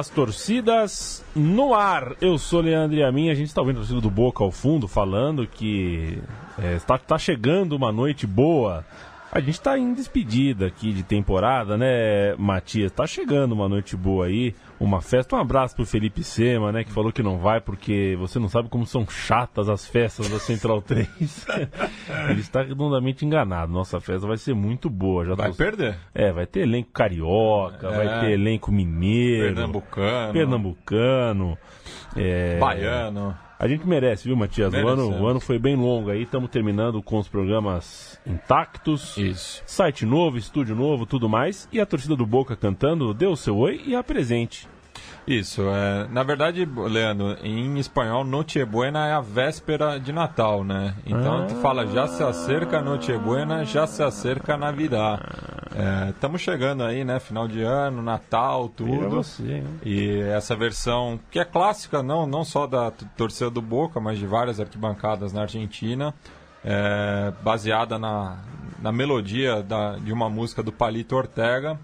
das torcidas no ar. Eu sou Leandro Amin, a gente está ouvindo a torcida do Boca ao fundo falando que é, está, está chegando uma noite boa a gente está em despedida aqui de temporada, né, Matias? Tá chegando uma noite boa aí, uma festa. Um abraço pro Felipe Sema, né, que falou que não vai porque você não sabe como são chatas as festas da Central 3. Ele está redondamente enganado. Nossa festa vai ser muito boa. Já vai tô... perder. É, vai ter elenco carioca, é. vai ter elenco mineiro, pernambucano, pernambucano, é... baiano. A gente merece, viu, Matias? O ano, o ano foi bem longo aí, estamos terminando com os programas intactos. Isso. Site novo, estúdio novo, tudo mais. E a torcida do Boca cantando, dê o seu oi e apresente. Isso, é, na verdade, Leandro, em espanhol, Noche Buena é a véspera de Natal, né? Então ah. tu fala, já se acerca Noche Buena, já se acerca Navidad. Estamos é, chegando aí, né? Final de ano, Natal, tudo. Você, e essa versão, que é clássica, não, não só da torcida do Boca, mas de várias arquibancadas na Argentina, é, baseada na, na melodia da, de uma música do Palito Ortega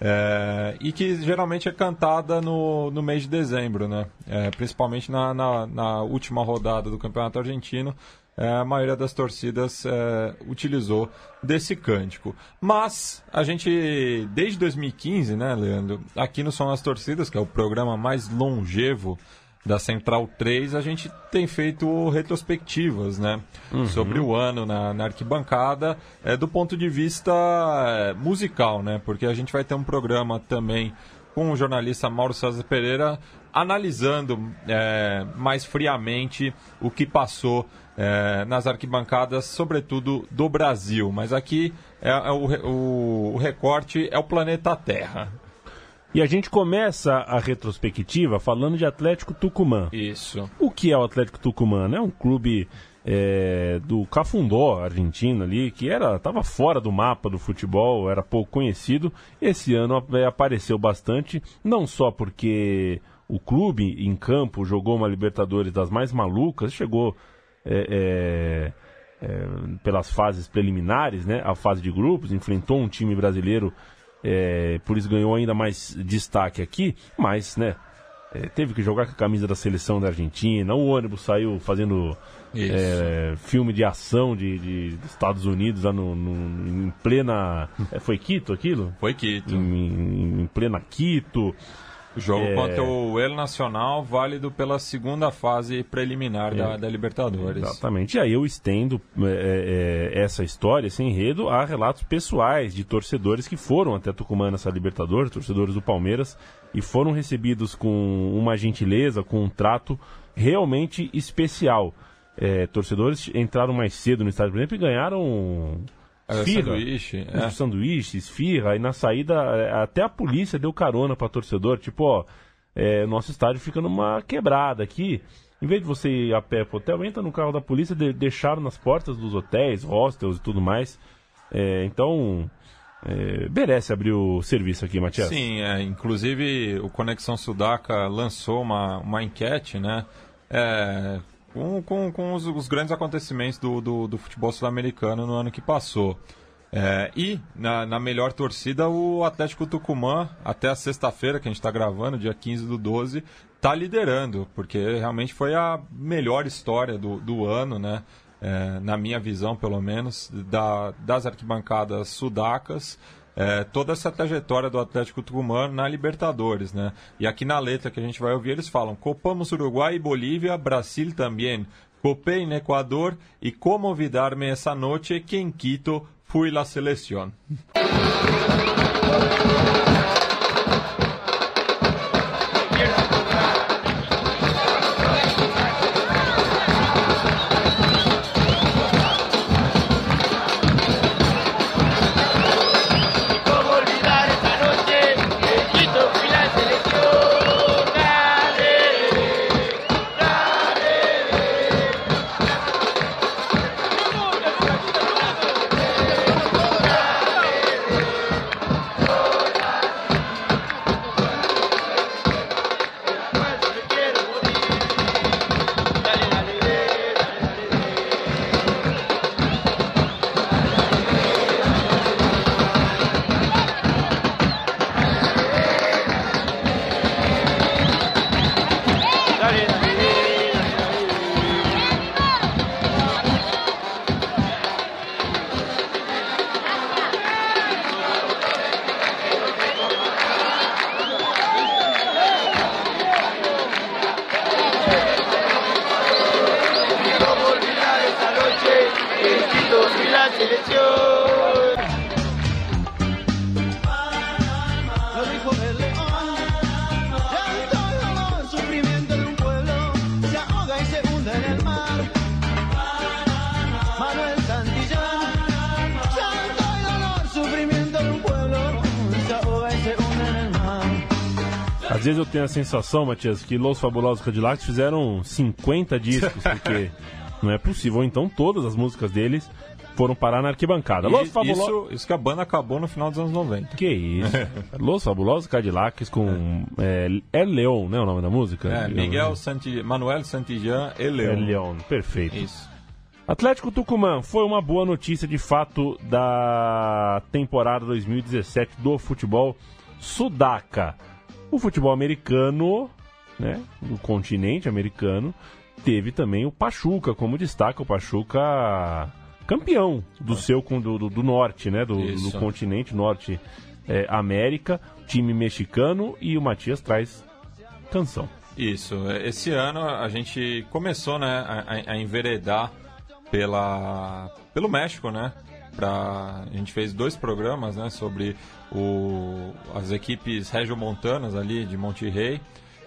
é, e que geralmente é cantada no, no mês de dezembro, né? É, principalmente na, na, na, última rodada do Campeonato Argentino, é, a maioria das torcidas é, utilizou desse cântico. Mas a gente, desde 2015, né, Leandro, aqui no São as Torcidas, que é o programa mais longevo da Central 3, a gente tem feito retrospectivas, né? Uhum. Sobre o ano na, na arquibancada, é, do ponto de vista é, musical, né? Porque a gente vai ter um programa também com o jornalista Mauro César Pereira analisando é, mais friamente o que passou é, nas arquibancadas, sobretudo do Brasil. Mas aqui é, é o, o, o recorte é o planeta Terra. E a gente começa a retrospectiva falando de Atlético Tucumã. Isso. O que é o Atlético Tucumã? É um clube é, do Cafundó, Argentina ali, que era estava fora do mapa do futebol, era pouco conhecido. Esse ano é, apareceu bastante, não só porque o clube em campo jogou uma Libertadores das mais malucas, chegou é, é, é pelas fases preliminares, né, a fase de grupos, enfrentou um time brasileiro é, por isso ganhou ainda mais destaque aqui, mas, né, é, teve que jogar com a camisa da seleção da Argentina, o ônibus saiu fazendo é, filme de ação de, de, dos Estados Unidos lá no, no em plena. É, foi Quito aquilo? Foi Quito. Em, em plena Quito. O jogo é... contra o El Nacional, válido pela segunda fase preliminar é... da, da, Libertadores. Exatamente. E aí eu estendo é, é, essa história, esse enredo, a relatos pessoais de torcedores que foram até Tucumã nessa Libertadores, torcedores do Palmeiras, e foram recebidos com uma gentileza, com um trato realmente especial. É, torcedores entraram mais cedo no estádio, por exemplo, e ganharam Esfirra, sanduíche, é. sanduíche, esfirra, e na saída é, até a polícia deu carona para torcedor, tipo, ó, é, nosso estádio fica numa quebrada aqui. Em vez de você ir a pé pro hotel, entra no carro da polícia, de, deixaram nas portas dos hotéis, hostels e tudo mais. É, então, é, merece abrir o serviço aqui, Matias. Sim, é, inclusive o Conexão Sudaca lançou uma, uma enquete, né? É, com, com, com os, os, grandes acontecimentos do, do, do futebol sul-americano no ano que passou. É, e na, na, melhor torcida, o Atlético Tucumã, até a sexta-feira, que a gente está gravando, dia 15 do 12, está liderando, porque realmente foi a melhor história do, do ano, né? É, na minha visão, pelo menos, da, das arquibancadas sudacas é, toda essa trajetória do Atlético Tucumã na Libertadores, né? E aqui na letra que a gente vai ouvir, eles falam: Copamos Uruguai e Bolívia, Brasil também. Copei no Equador e como olvidar-me essa noite que em Quito fui la selección. eu tenho a sensação, Matias, que Los Fabulosos Cadillacs fizeram 50 discos, porque não é possível. Ou então todas as músicas deles foram parar na arquibancada. Los Fabulosos... isso, isso que a banda acabou no final dos anos 90. Que isso. Los Fabulosos Cadillacs com... É, é Leon, né? O nome da música? É, Miguel Santi... Manuel Santijan e Leon. É Leon, perfeito. Isso. Atlético Tucumã foi uma boa notícia de fato da temporada 2017 do futebol sudaca. O futebol americano, né, do continente americano, teve também o Pachuca como destaca o Pachuca campeão do seu do, do, do norte, né, do, do continente norte é, América, time mexicano e o Matias traz canção. Isso. Esse ano a gente começou, né, a, a enveredar pela, pelo México, né? Pra, a gente fez dois programas né, sobre o, as equipes regiomontanas ali de Monte Rey,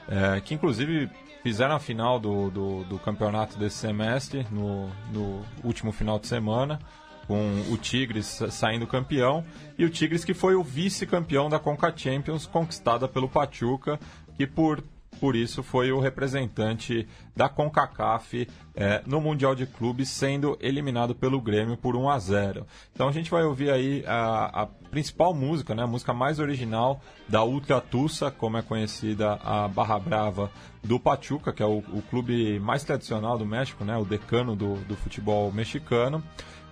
é, que inclusive fizeram a final do, do, do, campeonato desse semestre, no, no último final de semana, com o Tigres saindo campeão, e o Tigres que foi o vice-campeão da Conca Champions, conquistada pelo Pachuca, que por por isso foi o representante da CONCACAF é, no Mundial de Clubes, sendo eliminado pelo Grêmio por 1 a 0. Então a gente vai ouvir aí a, a principal música, né, a música mais original da Ultra Tussa, como é conhecida a Barra Brava do Pachuca, que é o, o clube mais tradicional do México, né, o decano do, do futebol mexicano.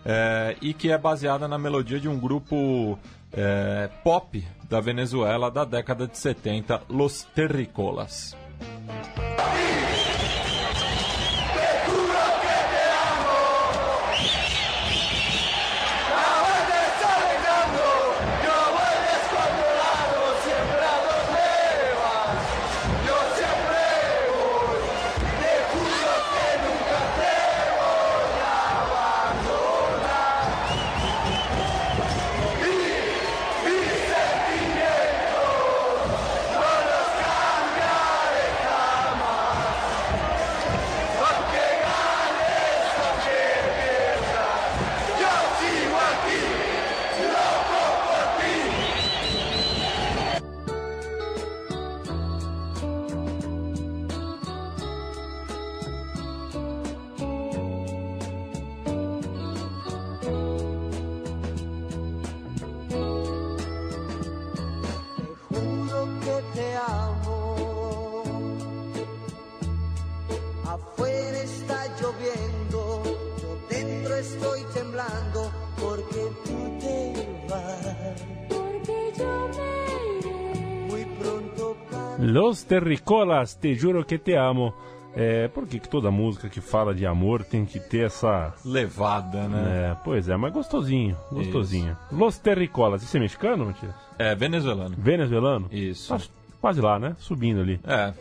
É, e que é baseada na melodia de um grupo é, pop da Venezuela da década de 70, Los Terricolas. Peace. Los Terricolas, te juro que te amo. É, por que, que toda música que fala de amor tem que ter essa. Levada, né? É, pois é, mas gostosinho, gostosinho. Isso. Los Terricolas, isso é mexicano, Matias? É, venezuelano. Venezuelano? Isso. Tá quase lá, né? Subindo ali. É.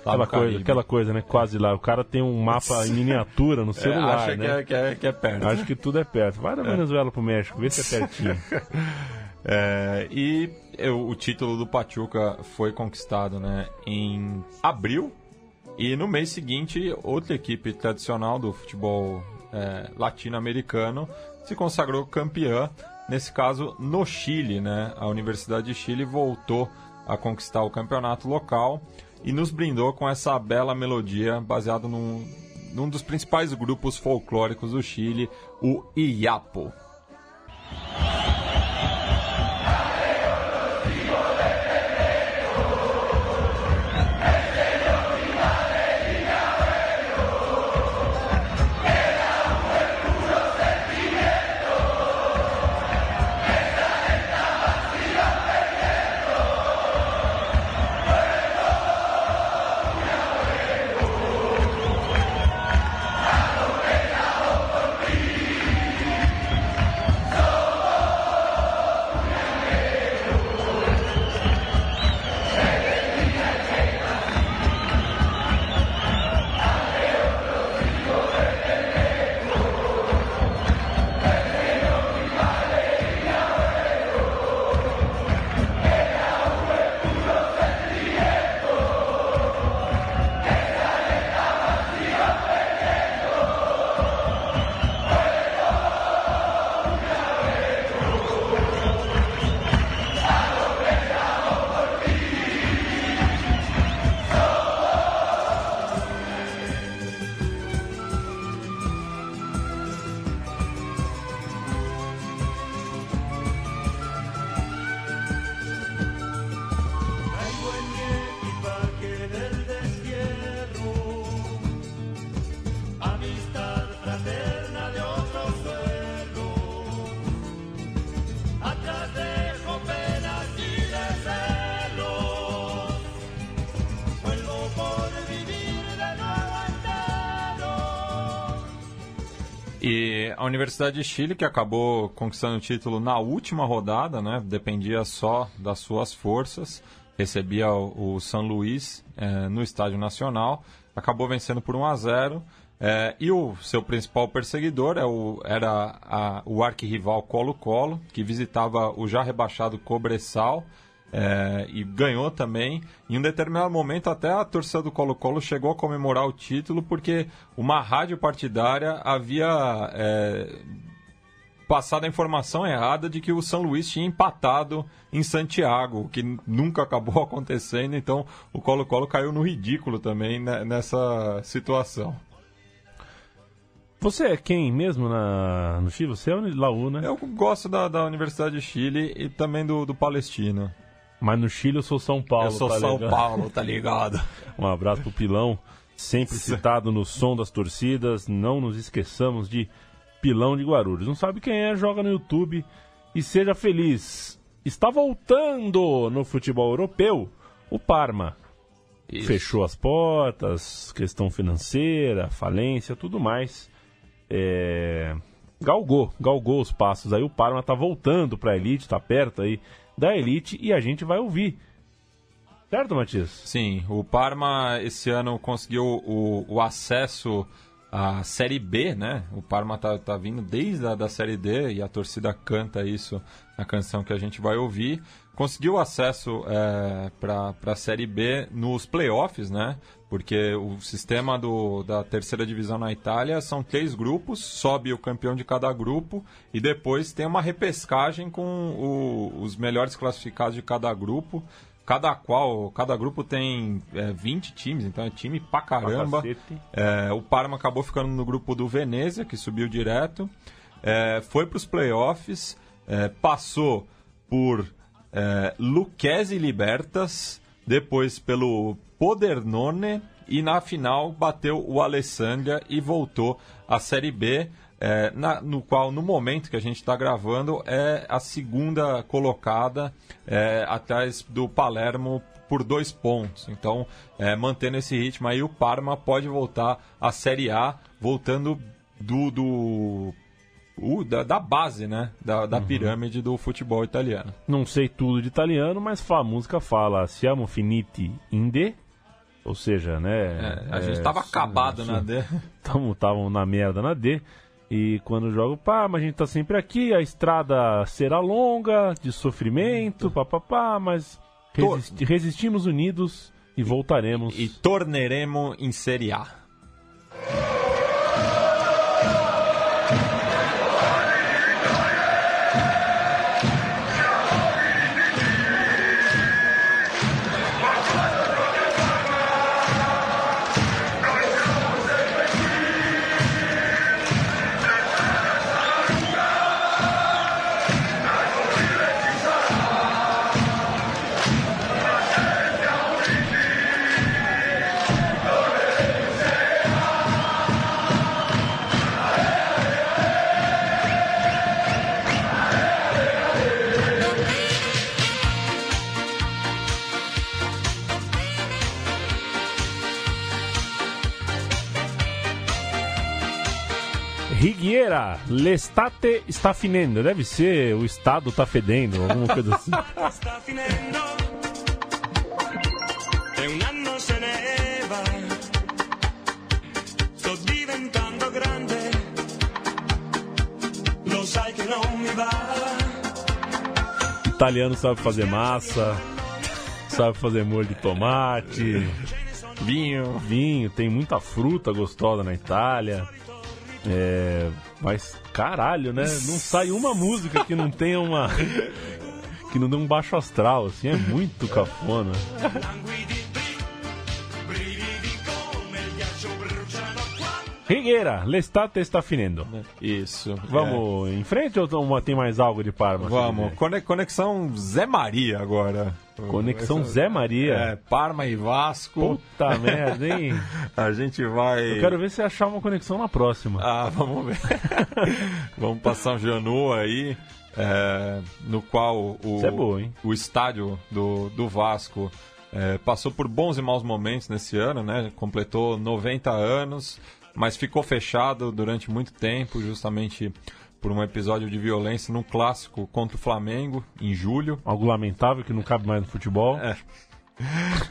Aquela coisa, aquela coisa, né? Quase lá. O cara tem um mapa em miniatura no celular, é, acha né? Que é, que, é, que é perto. Acho que tudo é perto. Vai da é. Venezuela pro México, vê se é pertinho. É, e eu, o título do Pachuca foi conquistado né, em abril. E no mês seguinte, outra equipe tradicional do futebol é, latino-americano se consagrou campeã. Nesse caso, no Chile, né? A Universidade de Chile voltou a conquistar o campeonato local e nos brindou com essa bela melodia baseada num, num dos principais grupos folclóricos do Chile, o Iapo. E a Universidade de Chile, que acabou conquistando o título na última rodada, né? Dependia só das suas forças. Recebia o, o São Luís é, no Estádio Nacional. Acabou vencendo por 1 a 0 é, e o seu principal perseguidor é o, era a, o arquirrival Colo-Colo, que visitava o já rebaixado Cobressal é, e ganhou também. Em um determinado momento, até a torcida do Colo-Colo chegou a comemorar o título porque uma rádio partidária havia é, passado a informação errada de que o São Luís tinha empatado em Santiago, o que nunca acabou acontecendo. Então, o Colo-Colo caiu no ridículo também nessa situação. Você é quem mesmo na, no Chile? Você é Laú, né? Eu gosto da, da Universidade de Chile e também do, do Palestino. Mas no Chile eu sou São Paulo. Eu sou tá São ligado? Paulo, tá ligado? um abraço pro Pilão, sempre citado no som das torcidas. Não nos esqueçamos de Pilão de Guarulhos. Não sabe quem é? Joga no YouTube e seja feliz. Está voltando no futebol europeu o Parma. Isso. Fechou as portas, questão financeira, falência, tudo mais é, galgou, galgou os passos. Aí o Parma está voltando para elite, está perto aí da elite e a gente vai ouvir. Certo, Matias? Sim, o Parma esse ano conseguiu o, o acesso à Série B, né? O Parma tá, tá vindo desde a da Série D e a torcida canta isso na canção que a gente vai ouvir. Conseguiu acesso é, para a Série B nos playoffs, né? Porque o sistema do, da terceira divisão na Itália são três grupos, sobe o campeão de cada grupo e depois tem uma repescagem com o, os melhores classificados de cada grupo. Cada qual, cada grupo tem é, 20 times, então é time pra caramba. É, o Parma acabou ficando no grupo do Venezia, que subiu direto. É, foi para os playoffs, é, passou por é, Lucchese Libertas, depois pelo Podernone e na final bateu o Alessandria e voltou à Série B, é, na, no qual no momento que a gente está gravando é a segunda colocada é, atrás do Palermo por dois pontos. Então, é, mantendo esse ritmo aí, o Parma pode voltar à Série A, voltando do, do o, da, da, base, né? Da, da uhum. pirâmide do futebol italiano. Não sei tudo de italiano, mas a música fala Siamo finiti in de ou seja, né? É, a gente estava é, acabado na D. Estavam na merda na D. E quando jogo, pá, mas a gente tá sempre aqui, a estrada será longa, de sofrimento, papapá, mas resisti resistimos unidos e voltaremos. E, e torneremos em Série A. l'estate está finendo. Deve ser o estado está fedendo, alguma coisa assim. Está finendo. E un anno se ne va. Sto diventando grande. Lo sai che non mi va. Italiano sabe fazer massa, sabe fazer molho de tomate, vinho, vinho, tem muita fruta gostosa na Itália. É, mas caralho, né? Não sai uma música que não tenha uma. que não dê um baixo astral, assim, é muito cafona. Rigueira, l'estate está finendo. Isso. Vamos é. em frente ou tem mais algo de Parma? Vamos. Conexão Zé Maria agora. Conexão Zé Maria. É, Parma e Vasco. Puta merda, hein? A gente vai. Eu quero ver se achar uma conexão na próxima. Ah, vamos ver. vamos passar um Janu aí. É, no qual o, é boa, hein? o estádio do, do Vasco é, passou por bons e maus momentos nesse ano, né? Completou 90 anos. mas ficou fechado durante muito tempo, justamente por um episódio de violência num clássico contra o Flamengo, em julho. Algo lamentável que não cabe mais no futebol. É.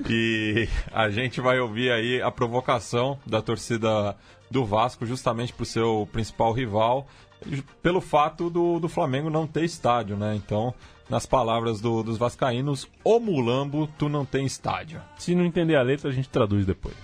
E a gente vai ouvir aí a provocação da torcida do Vasco, justamente para o seu principal rival, pelo fato do, do Flamengo não ter estádio, né? Então, nas palavras do, dos vascaínos, o Mulambo, tu não tem estádio. Se não entender a letra, a gente traduz depois.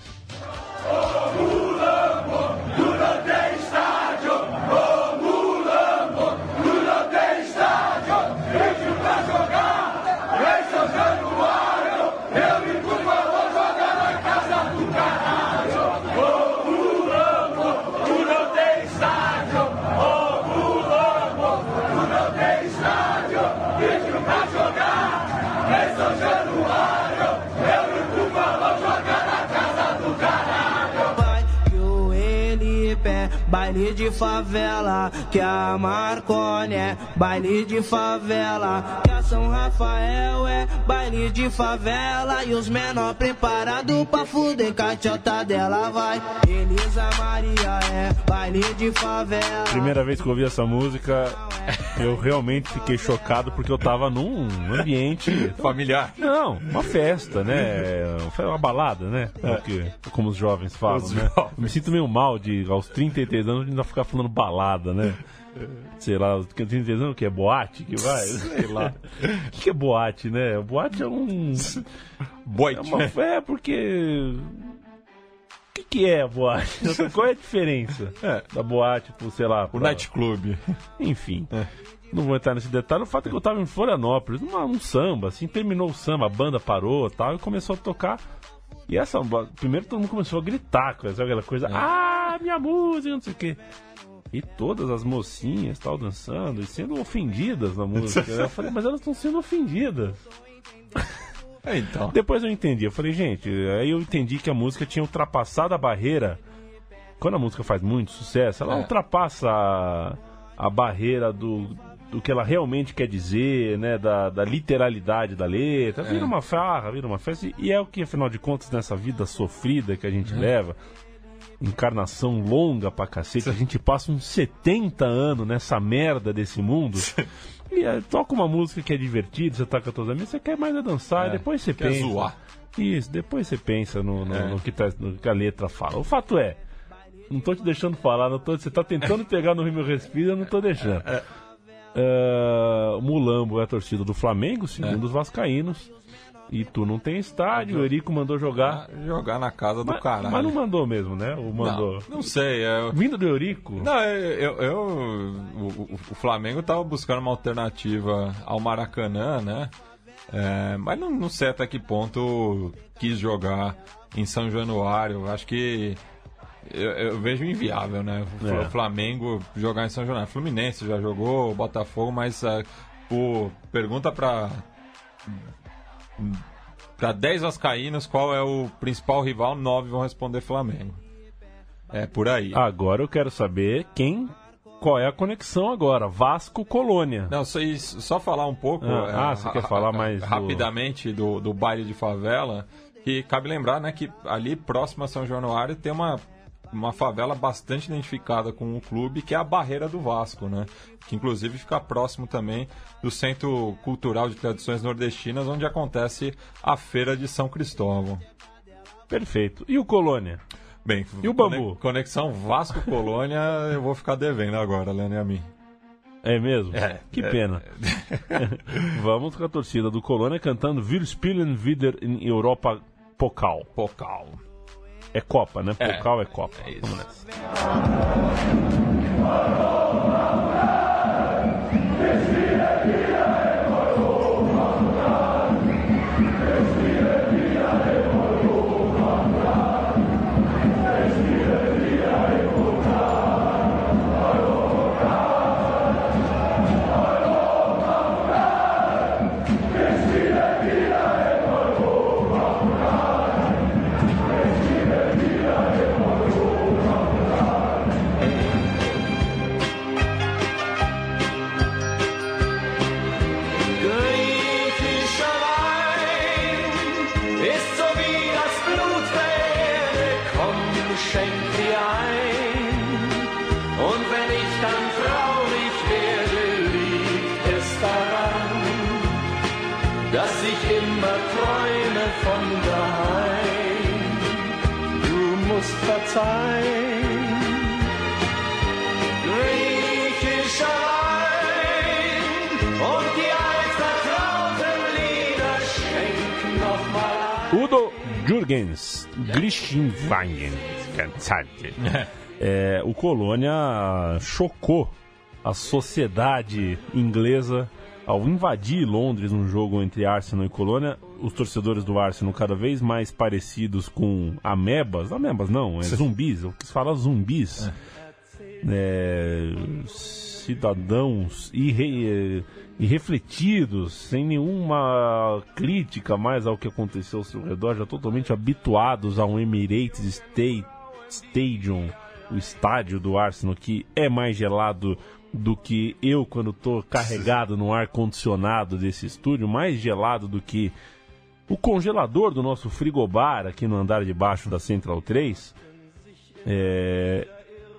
De favela, que a Marconi é baile de favela, que a São Rafael é baile de favela, e os menor preparado pra fuder cachota dela vai. Elisa Maria é baile de favela. Primeira vez que eu ouvi essa música, eu realmente fiquei chocado porque eu tava num ambiente familiar. Não, uma festa, né? Foi uma balada, né? Porque, como os jovens falam, Os né? jovens. Eu me sinto meio mal de aos 33 anos ainda ficar falando balada, né? Sei lá, 33 anos o que é boate que vai? Sei lá. O que que é boate, né? Boate é um é, Boite. uma, é porque o que, que é a boate? Qual é a diferença É. da boate, por, sei lá, O pra- nightclub. enfim. É. Não vou entrar nesse detalhe. O fato é que eu tava em Florianópolis, numa, um samba, assim, terminou o samba, a banda parou tal, e começou a tocar. E essa. Primeiro todo mundo começou a gritar, sabe aquela coisa, ah, minha música, não sei o quê. E todas as mocinhas tal dançando e sendo ofendidas na música. eu falei, mas elas estão sendo ofendidas. É, então. Depois eu entendi, eu falei, gente, aí eu entendi que a música tinha ultrapassado a barreira. Quando a música faz muito sucesso, ela É. ultrapassa a, a barreira do, do que ela realmente quer dizer, né? Da, da literalidade da letra. Vira É. uma farra, vira uma festa. E é o que, afinal de contas, nessa vida sofrida que a gente Uhum. leva, encarnação longa pra cacete, a gente passa uns 70 anos nessa merda desse mundo. E aí, toca uma música que é divertida, você tá com as tuas amigas, você quer mais é dançar, É, e depois você quer pensa. zoar. Isso, depois você pensa no, no, É. no que tá, no que a letra fala. O fato é, não tô te deixando falar, não tô, você tá tentando pegar no meu respiro, eu não tô deixando. É, o Mulambo é a torcida do Flamengo, segundo É. os vascaínos. E tu não tem estádio, o Erico mandou jogar. Jogar na casa do Mas, caralho. mas não mandou mesmo, né? Ou mandou. Não, não sei. é- Vindo do Eurico? Não, eu, eu- eu- o, o- o Flamengo tava buscando uma alternativa ao Maracanã, né? É, mas não, não sei até que ponto quis jogar em São Januário. Acho que eu, eu vejo inviável, né? O É. Flamengo jogar em São Januário. Fluminense já jogou, Botafogo, mas é, o, pergunta pra para 10 vascaínos qual é o principal rival, 9 vão responder Flamengo. É por aí. Agora eu quero saber quem. Qual é a conexão agora? Vasco Colônia. Não, só, só falar um pouco. Ah, é, ah, você quer falar mais do- Rapidamente do... do baile de favela. Que cabe lembrar né, que ali próximo a São Januário tem uma, uma favela bastante identificada com o clube, que é a Barreira do Vasco, né? Que inclusive fica próximo também do Centro Cultural de Tradições Nordestinas, onde acontece a Feira de São Cristóvão. Perfeito. E o Colônia? Bem, E o Bambu? Conexão Vasco-Colônia, eu vou ficar devendo agora, Leandro e a mim. É mesmo? É, que é. pena. Vamos com a torcida do Colônia cantando Wir spielen wieder in Europa Pokal. Pokal. É Copa, né? É. Pokal é, Copa. É isso. Vamos nessa. Jürgens, Griechenwein. É, o Colônia chocou a sociedade inglesa ao invadir Londres num jogo entre Arsenal e Colônia. Os torcedores do Arsenal cada vez mais parecidos com amebas. Amebas não, é zumbis. Eu quis falar zumbis. É, cidadãos irre, irrefletidos, sem nenhuma crítica mais ao que aconteceu ao seu redor, já totalmente habituados a um Emirates State, Stadium, o estádio do Arsenal, que é mais gelado do que eu quando estou carregado no ar condicionado desse estúdio, mais gelado do que o congelador do nosso frigobar aqui no andar de baixo da Central 3. É,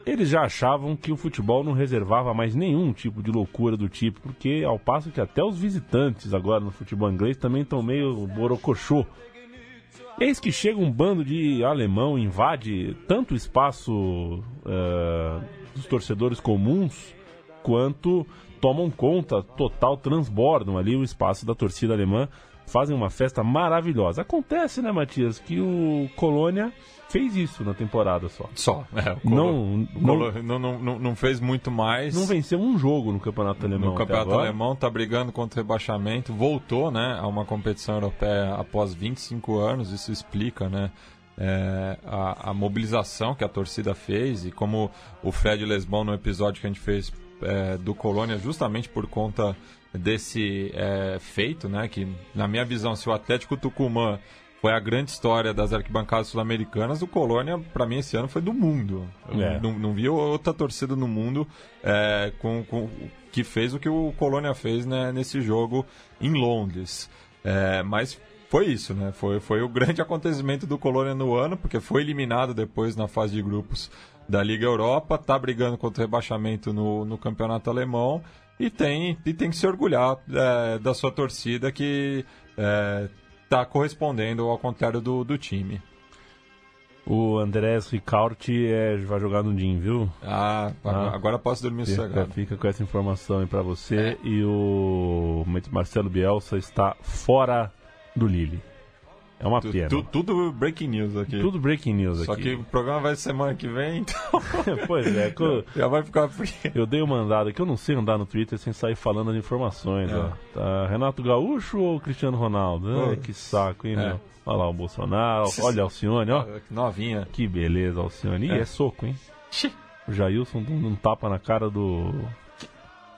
eles já achavam que o futebol não reservava mais nenhum tipo de loucura do tipo, porque ao passo que até os visitantes agora no futebol inglês também estão meio borocochô. Eis que chega um bando de alemão, invade tanto o espaço uh, dos torcedores comuns, quanto tomam conta total, transbordam ali o espaço da torcida alemã, fazem uma festa maravilhosa. Acontece, né, Matias, que o Colônia fez isso na temporada só. Só, é. Não, Colo- não, não, não, não fez muito mais. não venceu um jogo no campeonato alemão. no campeonato alemão, tá brigando contra o rebaixamento, voltou, né, a uma competição europeia após 25 anos, isso explica, né, é, a, a mobilização que a torcida fez e como o Fred Lesbon no episódio que a gente fez é, do Colônia, justamente por conta desse é, feito, né, que na minha visão, se o Atlético Tucumã foi a grande história das arquibancadas sul-americanas, o Colônia, para mim, esse ano foi do mundo. É. Não, não vi outra torcida no mundo é, com, com- que fez o que o Colônia fez né, nesse jogo em Londres. É, mas foi isso, né? Foi, foi o grande acontecimento do Colônia no ano, porque foi eliminado depois na fase de grupos da Liga Europa, tá brigando contra o rebaixamento no, no campeonato alemão e tem, e tem que se orgulhar é, da sua torcida que está correspondendo ao contrário do, do time. O Andrés Ricaurte é, vai jogar no DIN, viu? Ah, Ah. agora posso dormir Fica, sossegado. fica com essa informação aí pra você. E o Marcelo Bielsa está fora do Lille. É uma Tu- pena. tu- tudo breaking news aqui. Tudo breaking news Só aqui. que o programa vai semana que vem, então pois é, eu, já vai ficar frio. eu dei uma andada que eu não sei andar no Twitter sem sair falando as informações. É. Ó. Tá, Renato Gaúcho ou Cristiano Ronaldo? Ai, que saco, hein, É. meu? Olha lá o Bolsonaro, olha a Alcione, ó. Novinha. Que beleza, Alcione. E É. é soco, hein? O Jailson dando um tapa na cara do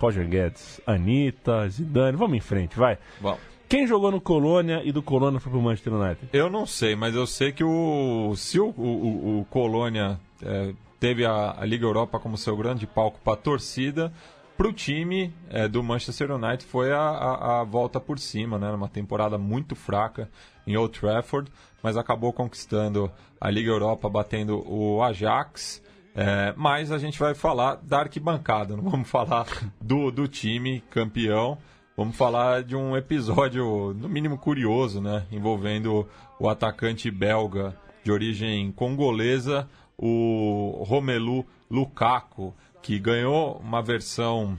Roger Guedes. Anitta, Zidane. Vamos em frente, vai. Bom, Quem jogou no Colônia e do Colônia foi pro Manchester United? eu não sei, mas eu sei que o se o, o, o- Colônia é, teve a, a Liga Europa como seu grande palco para a torcida, para o time é, do Manchester United foi a, a- a volta por cima, né? Uma temporada muito fraca em Old Trafford, mas acabou conquistando a Liga Europa, batendo o Ajax. É, mas a gente vai falar da arquibancada, não vamos falar do, do time campeão. Vamos falar de um episódio, no mínimo curioso, né? Envolvendo o atacante belga de origem congolesa, o Romelu Lukaku, que ganhou uma versão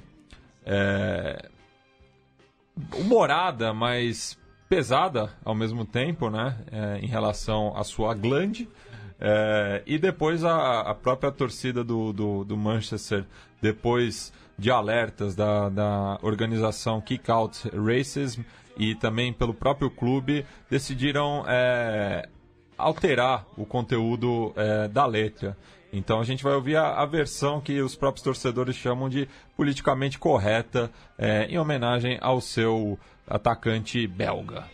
é, humorada, mas pesada ao mesmo tempo, né? É, em relação à sua glande. É, e depois a, a própria torcida do, do, do Manchester, depois de alertas da, da organização Kick Out Racism e também pelo próprio clube, decidiram é, alterar o conteúdo é, da letra. Então a gente vai ouvir a, a versão que os próprios torcedores chamam de politicamente correta, é, em homenagem ao seu atacante belga.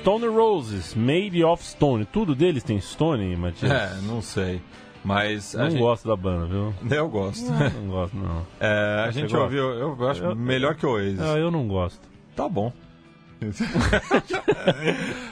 Stone Roses, Made of Stone. Tudo deles tem Stone, Matias? É, não sei. Mas Não gente... gosto da banda, viu? Eu gosto. Não gosto, não. É, a gente gosta? ouviu, eu acho Eu- melhor que o Oasis. Ah, eu não gosto. Tá bom.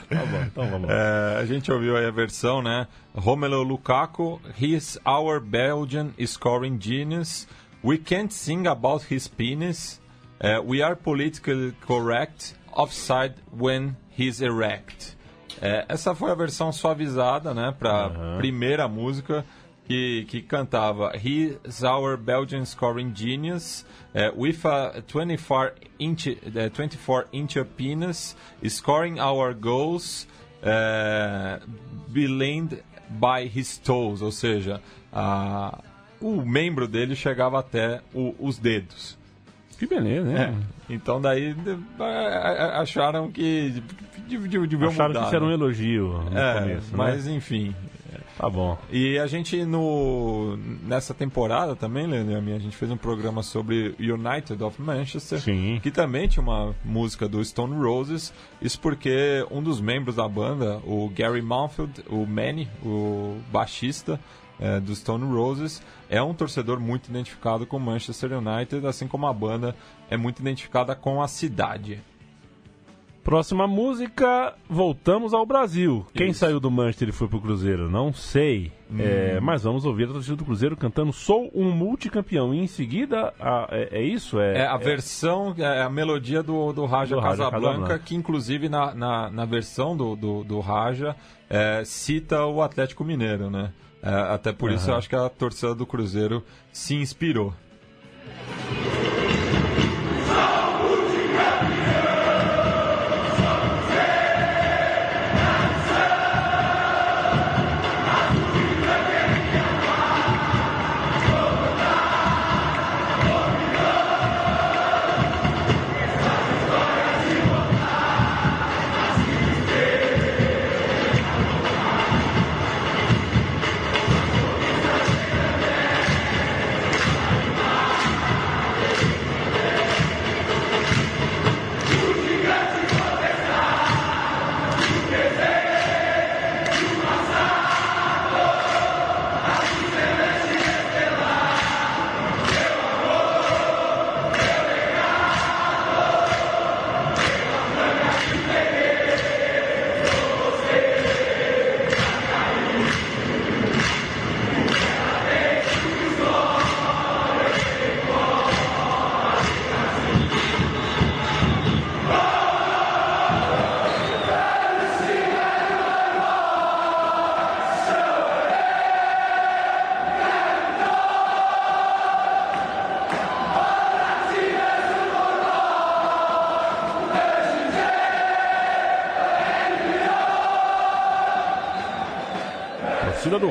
Tá bom, então vamos lá. É, a gente ouviu aí a versão, né? Romelu Lukaku, he's our Belgian scoring genius. We can't sing about his penis. É, we are politically correct. Offside when he's erect. É, essa foi a versão suavizada, né? Pra primeira música que, que cantava He's our Belgian scoring genius. é, with a 24 inch, é, 24 inch penis. Scoring our goals é, blind by his toes, ou seja, a- o membro dele chegava até o- os dedos. Que beleza, né? Então daí acharam que de- de- deviam Acharam mudar. que isso era um né? elogio no É, começo, né? mas enfim. Tá bom. E a gente no nessa temporada também, Leandro e a minha, a gente fez um programa sobre United of Manchester, Sim. que também tinha uma música do Stone Roses. Isso porque um dos membros da banda, o Gary Mountfield, o Manny, o baixista é, do Stone Roses, é um torcedor muito identificado com o Manchester United, assim como a banda é muito identificada com a cidade. Próxima música, voltamos ao Brasil. Quem Isso. saiu do Manchester e foi pro Cruzeiro? Não sei. Hum. É, mas vamos ouvir a torcida do Cruzeiro cantando Sou um multicampeão. E em seguida, a- é, é isso? É, É a versão, é a melodia do, do Raja Do Casablanca, Casablanca. que inclusive na, na, na versão do, do, do Raja é, cita o Atlético Mineiro, né? É, até por isso eu acho que a torcida do Cruzeiro se inspirou.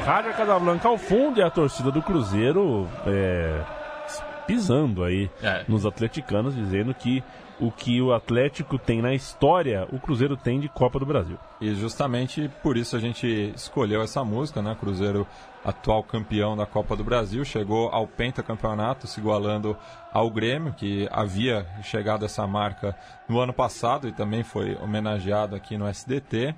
Rádio Casablanca ao fundo e a torcida do Cruzeiro é, pisando aí É. nos atleticanos, dizendo que o que o Atlético tem na história, o Cruzeiro tem de Copa do Brasil. E justamente por isso a gente escolheu essa música, né? Cruzeiro, atual campeão da Copa do Brasil, chegou ao pentacampeonato, se igualando ao Grêmio, que havia chegado a essa marca no ano passado e também foi homenageado aqui no SDT.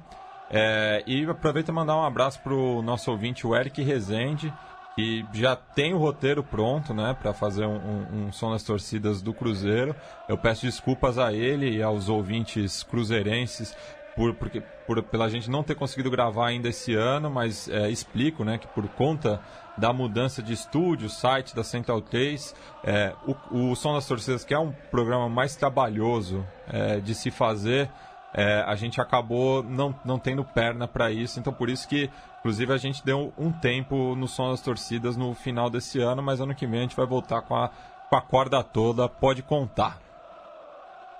É, e aproveito e mandar um abraço para o nosso ouvinte, o Eric Rezende, que já tem o roteiro pronto, né, para fazer um, um, um som das torcidas do Cruzeiro. Eu peço desculpas a ele e aos ouvintes cruzeirenses por, porque, por, pela gente não ter conseguido gravar ainda esse ano, mas é, explico, né, que por conta da mudança de estúdio, site da Central 3, é, o, o Som das Torcidas, que é um programa mais trabalhoso é, de se fazer, é, a gente acabou não, não tendo perna para isso, então por isso que, inclusive, a gente deu um tempo no Som das Torcidas no final desse ano, mas ano que vem a gente vai voltar com a, com a corda toda, pode contar.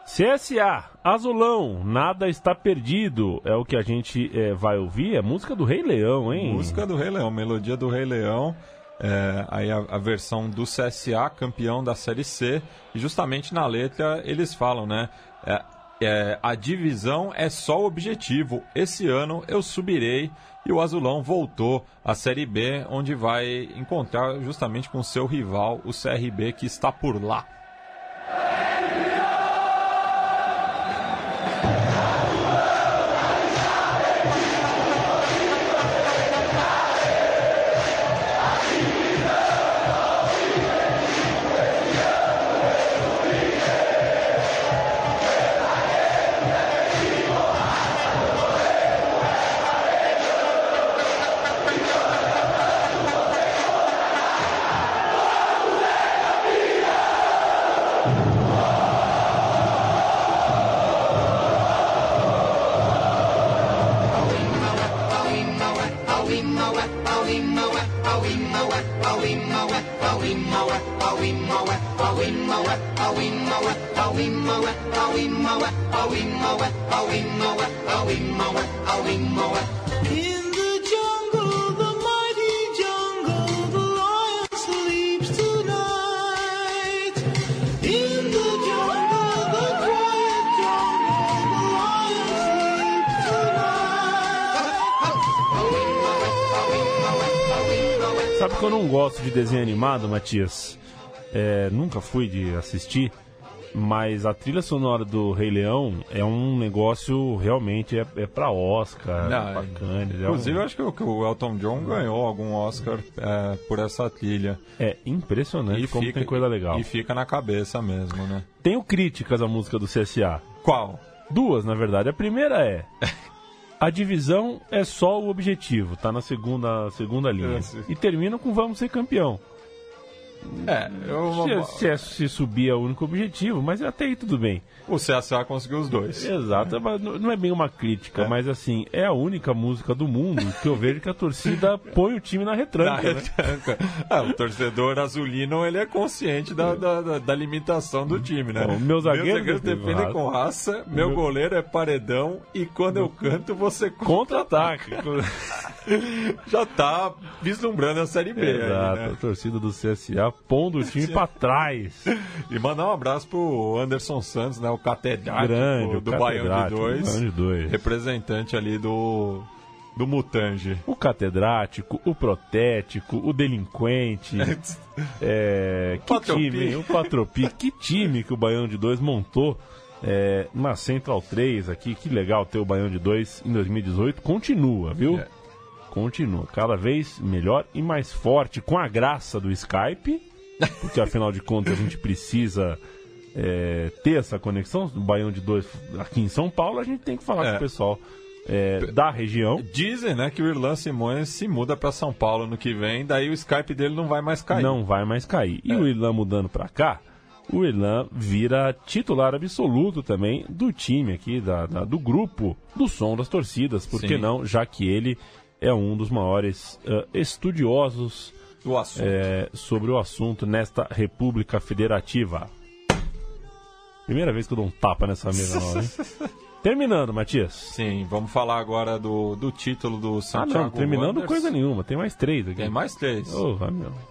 CSA, Azulão, nada está perdido. É o que a gente é, vai ouvir. É música do Rei Leão, hein? Música do Rei Leão, melodia do Rei Leão. É, aí a, a versão do CSA, campeão da Série C. E justamente na letra eles falam, né? é, é, a divisão é só o objetivo. Esse ano eu subirei e o Azulão voltou à Série B, onde vai encontrar justamente com seu rival, o CRB, que está por lá. Tonight. Sabe que eu não gosto de desenho animado, Matias? É, nunca fui de assistir, mas a trilha sonora do Rei Leão é um negócio realmente é, é pra Oscar, Não, é- Cannes. É, Inclusive, um- eu acho que o, que o Elton John ganhou algum Oscar é, por essa trilha. é impressionante como tem coisa legal. E fica na cabeça mesmo, né? Tenho críticas à música do CSA. Qual? Duas, na verdade. A primeira é. A divisão é só o objetivo, tá na segunda, segunda linha. É. E termina com vamos ser campeão. É, eu, Se, se, é- se subir é o único objetivo, mas até aí tudo bem. o CSA conseguiu os dois. Exato, mas não é bem uma crítica, É. mas assim, é a única música do mundo que eu vejo que a torcida põe o time na retranca. Na né? retranca. Ah, o torcedor azulino ele é consciente da, da, da- da limitação do time, né? Bom, meu zagueiro Meus zagueiros defende defendem com raça, meu Meu- goleiro é paredão e quando eu canto você Contra-ataque. já tá vislumbrando a Série B. aí, Exato, a né? torcida do CSA pondo o time pra trás. E mandar um abraço pro Anderson Santos, né? O catedrático Grande, do Baião de catedrático, Dois. Baião de Dois. Representante ali do, do Mutange. O catedrático, o protético, o delinquente. É, que Quatropi. time, hein? o Quatropi. Que time que o Baião de 2 montou é, na Central 3 aqui. Que legal ter o Baião de 2 em 2018. Continua, viu? É. Continua. Cada vez melhor e mais forte com a graça do Skype. Porque afinal de contas a gente precisa é, ter essa conexão. O Baião de 2 aqui em São Paulo, a gente tem que falar É. com o pessoal é, da região. Dizem, né, que o Irlan Simões se muda pra São Paulo no que vem, daí o Skype dele não vai mais cair. Não vai mais cair. É. E o Irlan mudando pra cá, o Irlan vira titular absoluto também do time aqui, da, da- do grupo do som das torcidas. Por que Sim. não? Já que ele é um dos maiores eh, estudiosos Do assunto. eh, sobre o assunto nesta República Federativa. Primeira vez que eu dou um tapa nessa mesa nova, hein? Terminando, Matias. Sim, vamos falar agora do, do título do Ah, Santiago não, terminando Wanderers. coisa nenhuma. Tem mais três aqui. Tem mais três. Oh.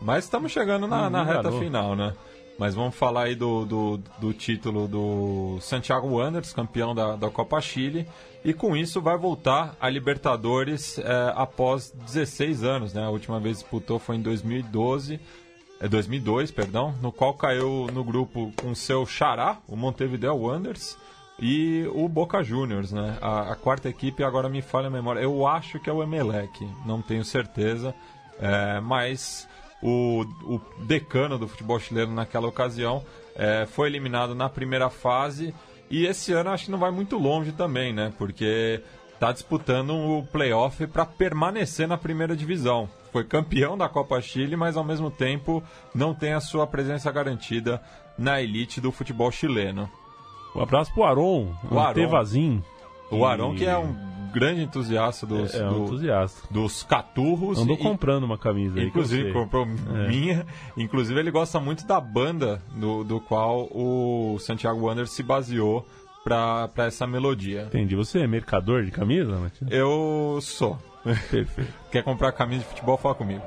Mas estamos chegando na, na reta enganou. final, né? Mas vamos falar aí do, do, do título do Santiago Wanderers, campeão da, da Copa Chile. E com isso vai voltar a Libertadores eh, após 16 anos, né? A última vez disputou foi em 2012, é 2002, perdão, no qual caiu no grupo com seu xará, o Montevideo Wanderers, e o Boca Juniors, né? A, a quarta equipe agora me falha a memória. Eu acho que é o Emelec, não tenho certeza, é, mas o, o decano do futebol chileno naquela ocasião é, foi eliminado na primeira fase e esse ano acho que não vai muito longe também, né? Porque está disputando o playoff para permanecer na primeira divisão. Foi campeão da Copa Chile, mas ao mesmo tempo não tem a sua presença garantida na elite do futebol chileno. Um abraço pro Aron, O o Aron. Antevazin. O Arão, que é um grande entusiasta dos, É, é um do- entusiasta. dos caturros. Andou e- comprando uma camisa Inclusive, comprou É. minha. Inclusive, ele gosta muito da banda do, do qual o Santiago Wanderers se baseou para essa melodia. Entendi. Você é mercador de camisa, Matias? Eu sou. Perfeito. Quer comprar camisa de futebol? Fala comigo.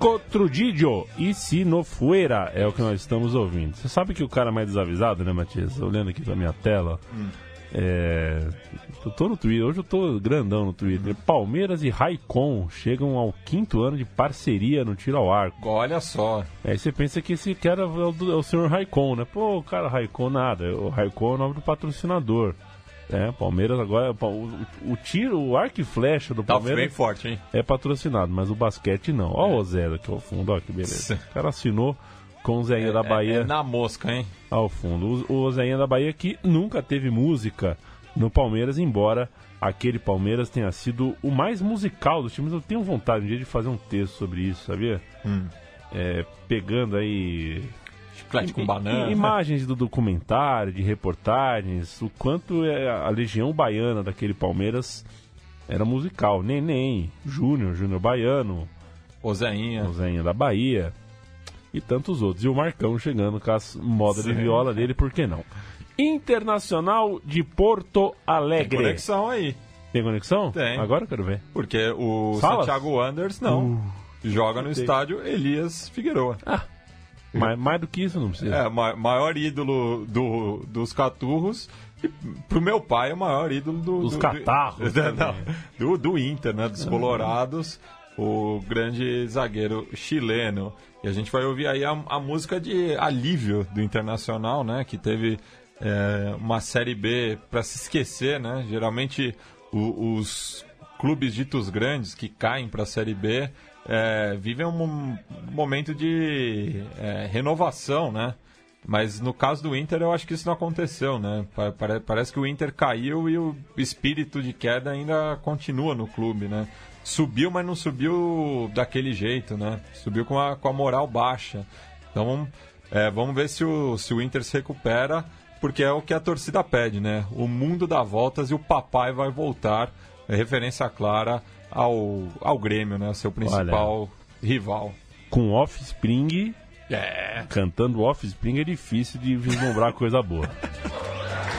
Chico Trudillo e Se No Fuera é o que nós estamos ouvindo. Você sabe que o cara mais desavisado, né, Matias? Olhando aqui pra minha tela. É... Eu tô no Twitter, hoje eu tô grandão no Twitter. Palmeiras e Raikon chegam ao quinto ano de parceria no tiro ao arco. Olha só. Aí você pensa que esse cara é o, é o senhor Raikon, né? Pô, o cara Raikon nada. O Raikon é o nome do patrocinador. É, Palmeiras agora. O, o, tiro, o arco e flecha do Tá bem Palmeiras forte, hein? é patrocinado, mas o basquete não. Ó o Zé aqui ao fundo, ó que beleza. O cara assinou com o Zéinha da Bahia É, é na mosca, hein? ao fundo. O, o Zéinha da Bahia que nunca teve música no Palmeiras, embora aquele Palmeiras tenha sido o mais musical dos times. Eu tenho vontade um dia de fazer um texto sobre isso, sabia? É, pegando aí Chiclete com banana. imagens do documentário, de reportagens, o quanto é a legião baiana daquele Palmeiras era musical. Neném, Júnior, Júnior Baiano, Ô Zéinha. o Zéinha da Bahia e tantos outros. E o Marcão chegando com as modas de viola dele, por que não? Internacional de Porto Tem Alegre. conexão aí. Tem conexão? Tem. Agora eu quero ver. Porque o Salas? Santiago Anders não. joga no estádio Elias Figueroa. Mais, mais do que isso não precisa. É, ma- maior ídolo do, dos caturros. E pro meu pai, é o maior ídolo do, Dos do- catarros do, não, do, do Inter, né? Dos Colorados. O grande zagueiro chileno. E a gente vai ouvir aí a, a música de alívio do Internacional, né? Que teve é, uma Série B para se esquecer, né? Geralmente o- os clubes ditos grandes que caem para a Série B é, vivem um mom- momento de é, renovação, né? Mas no caso do Inter, eu acho que isso não aconteceu, né? Pa- pare- Parece que o Inter caiu e o espírito de queda ainda continua no clube, né? Subiu, mas não subiu daquele jeito, né? Subiu com a, com a moral baixa. Então, é, vamos ver se o, se o Inter se recupera, porque é o que a torcida pede, né? O mundo dá voltas e o papai vai voltar. É referência clara ao, ao Grêmio, né? Seu principal rival. Com Offspring, É. cantando Offspring é difícil de vislumbrar coisa boa.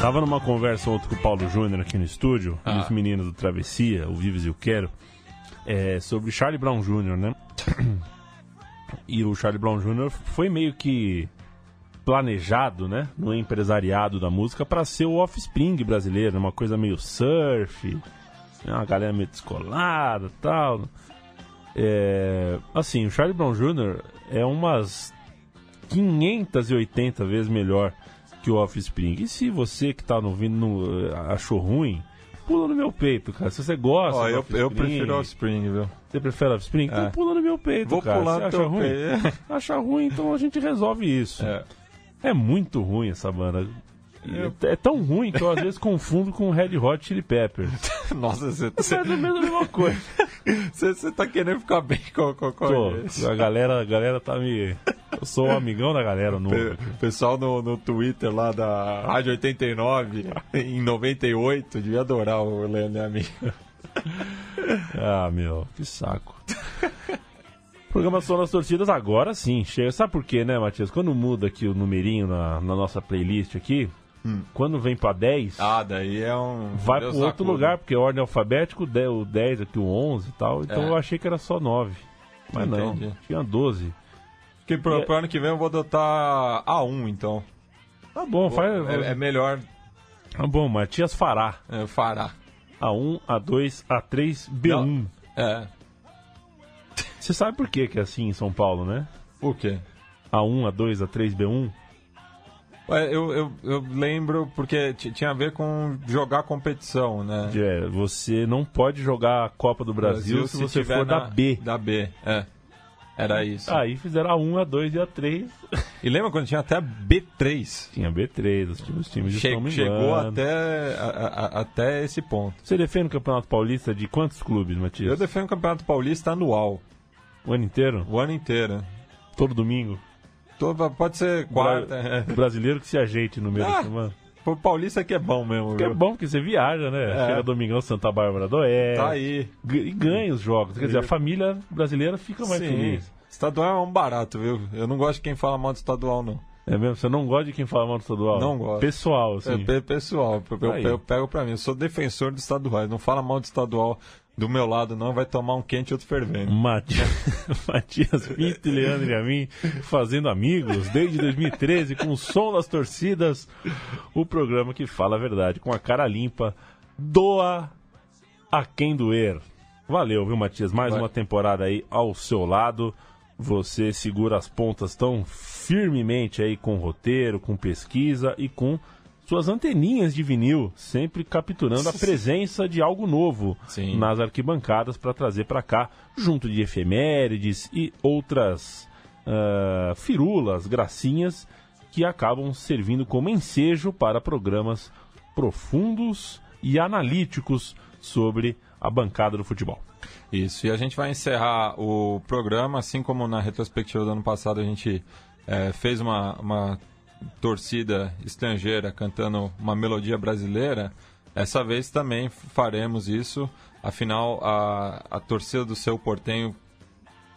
Tava numa conversa ontem com o Paulo Júnior aqui no estúdio, e os meninos do Travessia, o Vives e o Quero, é, sobre Charlie Brown Jr., né? E o Charlie Brown Jr. foi meio que planejado, né, no empresariado da música para ser o Offspring brasileiro, uma coisa meio surf, né, uma galera meio descolada, tal. É, assim, o Charlie Brown Jr. é umas 580 vezes melhor que o Offspring. E se você que tá ouvindo não, eh, achou ruim, pula no meu peito, cara. Se você gosta, Ó, eu, eu prefiro Offspring, viu? Você prefere Offspring? Então É. pula no meu peito, Vou cara. pular Você no acha ruim? peito. Acha ruim, então a gente resolve isso. É. É muito ruim essa banda. E É tão ruim que eu às vezes confundo com Red Hot Chili Peppers. Nossa, você Mas é a mesma coisa. você- você tá querendo ficar bem com, com, com Tô, a galera, a galera tá me. Eu sou um amigão da galera. Pe- Pessoal no, no Twitter lá da Rádio 89, em 98, devia adorar o Leandro e a mim. Ah, meu, que saco. Programação das torcidas agora sim, chega. Sabe por quê, né, Matias? Quando muda aqui o numerinho na, na nossa playlist aqui, quando vem pra 10, Ah, daí é um. vai Deus pro outro acuda. lugar, porque é ordem alfabética, o 10, o 10 aqui, o 11 e tal. Então É. eu achei que era só 9. Mas Entendi. não, tinha 12. Que pro, E- pro ano que vem eu vou adotar A1, então. Tá bom, faz. É, é melhor Tá bom, Matias Fará. é, fará. A1, A2, A3, B1. É. Você sabe por que que é assim em São Paulo, né? O quê? A1, A2, A3, B1? Ué, Eu, eu, eu lembro porque tinha a ver com jogar competição, né? É, você não pode jogar a Copa do Brasil, se, você tiver for da na- B. Da B, é. Era isso. Aí fizeram a 1, a 2 e a 3. E lembra quando tinha até a B3? Tinha B3, os times, os times Che- estão chegou até, a- a- até esse ponto. Você defende o Campeonato Paulista de quantos clubes, Eu Matias? defendo o Campeonato Paulista anual, O ano inteiro? o ano inteiro. Todo domingo? Todo- pode ser quarta. é. O brasileiro que se ajeite no meio da Ah, semana. O Paulista que é bom mesmo, Que é bom que você viaja, né? É. Chega domingão Santa Bárbara do Oeste. Tá aí. E ganha os jogos. Quer dizer, a família brasileira fica mais Sim. feliz. Estadual é um barato, viu? Eu não gosto de quem fala mal do estadual, não. É mesmo? Você não gosta de quem fala mal do estadual? Não gosto. Pessoal, assim. É pe- pessoal, eu, eu- eu pego pra mim. Eu sou defensor do estadual. Não fala mal do estadual do meu lado, não. Vai tomar um quente e outro fervendo. Matias, Matias Pinto e Leandro e a mim fazendo amigos desde 2013 com o som das torcidas. O programa que fala a verdade com a cara limpa. Doa a quem doer. Valeu, viu, Matias? Mais Vai. uma temporada aí ao seu lado. Você segura as pontas tão firmemente aí com roteiro, com pesquisa e com suas anteninhas de vinil, sempre capturando a presença de algo novo Sim. nas arquibancadas para trazer para cá, junto de efemérides e outras ah, firulas, gracinhas que acabam servindo como ensejo para programas profundos e analíticos sobre a bancada do futebol. Isso, e a gente vai encerrar o programa, assim como na retrospectiva do ano passado a gente eh, fez uma, uma torcida estrangeira cantando uma melodia brasileira, essa vez também faremos isso. Afinal, a, a torcida do seu Portenho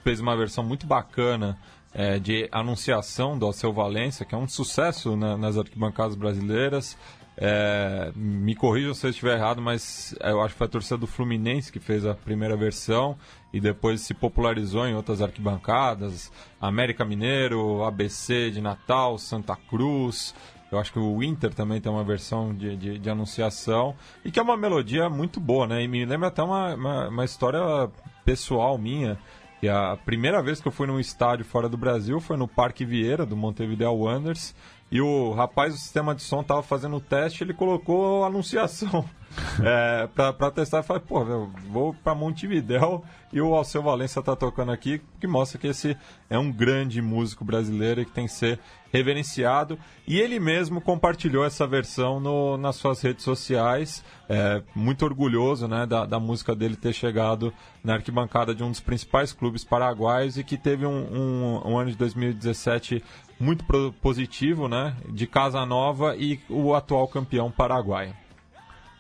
fez uma versão muito bacana eh, de anunciação do Alceu Valença, que é um sucesso na- nas arquibancadas brasileiras. É, me corrijam se eu estiver errado, mas eu acho que foi a torcida do Fluminense que fez a primeira versão e depois se popularizou em outras arquibancadas. América Mineiro, ABC de Natal, Santa Cruz. Eu acho que o Inter também tem uma versão de, de, de anunciação e que é uma melodia muito boa, né? E me lembra até uma, uma, uma história pessoal minha. E a primeira vez que eu fui num estádio fora do Brasil foi no Parque Vieira, do Montevideo Wanderers. E o rapaz do sistema de som tava fazendo o teste, ele colocou a anunciação é, pra testar. Eu falei, pô, meu, vou pra Montevideo e o Alceu Valença tá tocando aqui, que mostra que esse é um grande músico brasileiro e que tem que ser reverenciado. E ele mesmo compartilhou essa versão no, nas suas redes sociais. É, muito orgulhoso né, da, da música dele ter chegado na arquibancada de um dos principais clubes paraguaios e que teve um, um, um ano de 2017 muito positivo, né? De Casa Nova e o atual campeão paraguaio.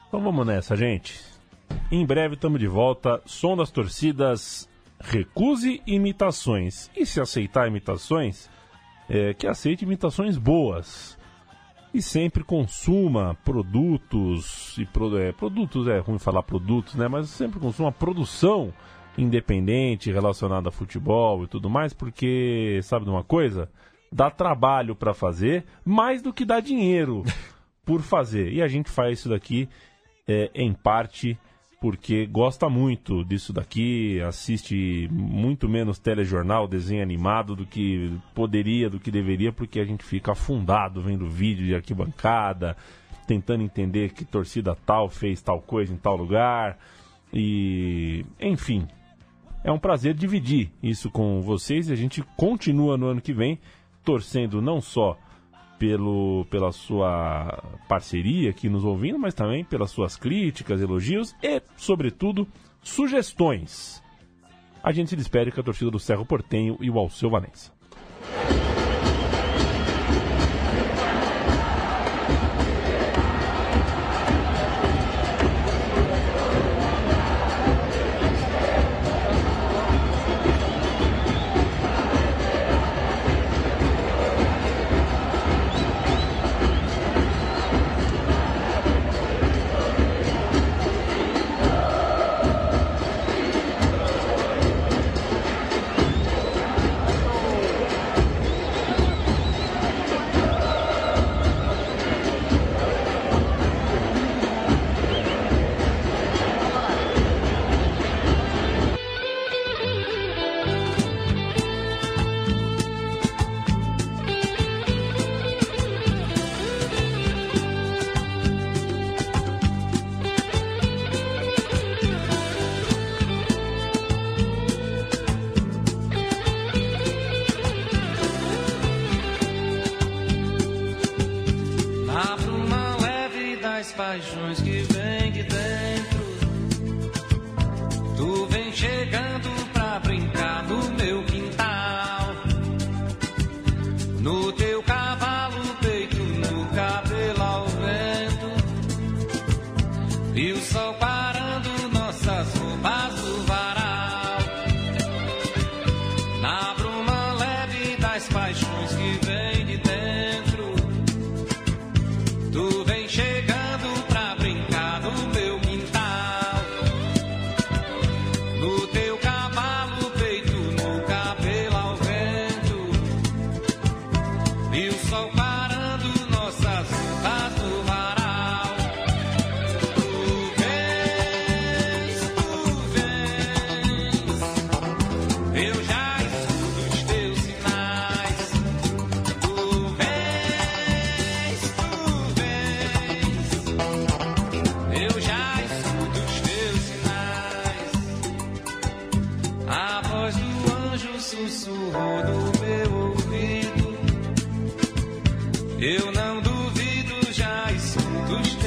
Então vamos nessa, gente. Em breve estamos de volta. Som das torcidas. Recuse imitações. E se aceitar imitações, é, que aceite imitações boas. E sempre consuma produtos e pro- é, produtos é ruim falar produtos, né? Mas sempre consuma produção independente relacionada a futebol e tudo mais, porque sabe de uma coisa? Dá trabalho para fazer mais do que dá dinheiro por fazer. E a gente faz isso daqui é, em parte porque gosta muito disso daqui, assiste muito menos telejornal, desenho animado do que poderia, do que deveria, porque a gente fica afundado vendo vídeo de arquibancada, tentando entender que torcida tal fez tal coisa em tal lugar. E, enfim, é um prazer dividir isso com vocês e a gente continua no ano que vem torcendo não só pelo, pela sua parceria aqui nos ouvindo, mas também pelas suas críticas, elogios e, sobretudo, sugestões. A gente se despede com a torcida do Cerro Portenho e o Alceu Valença. Do meu ouvido. Eu não duvido, já escuto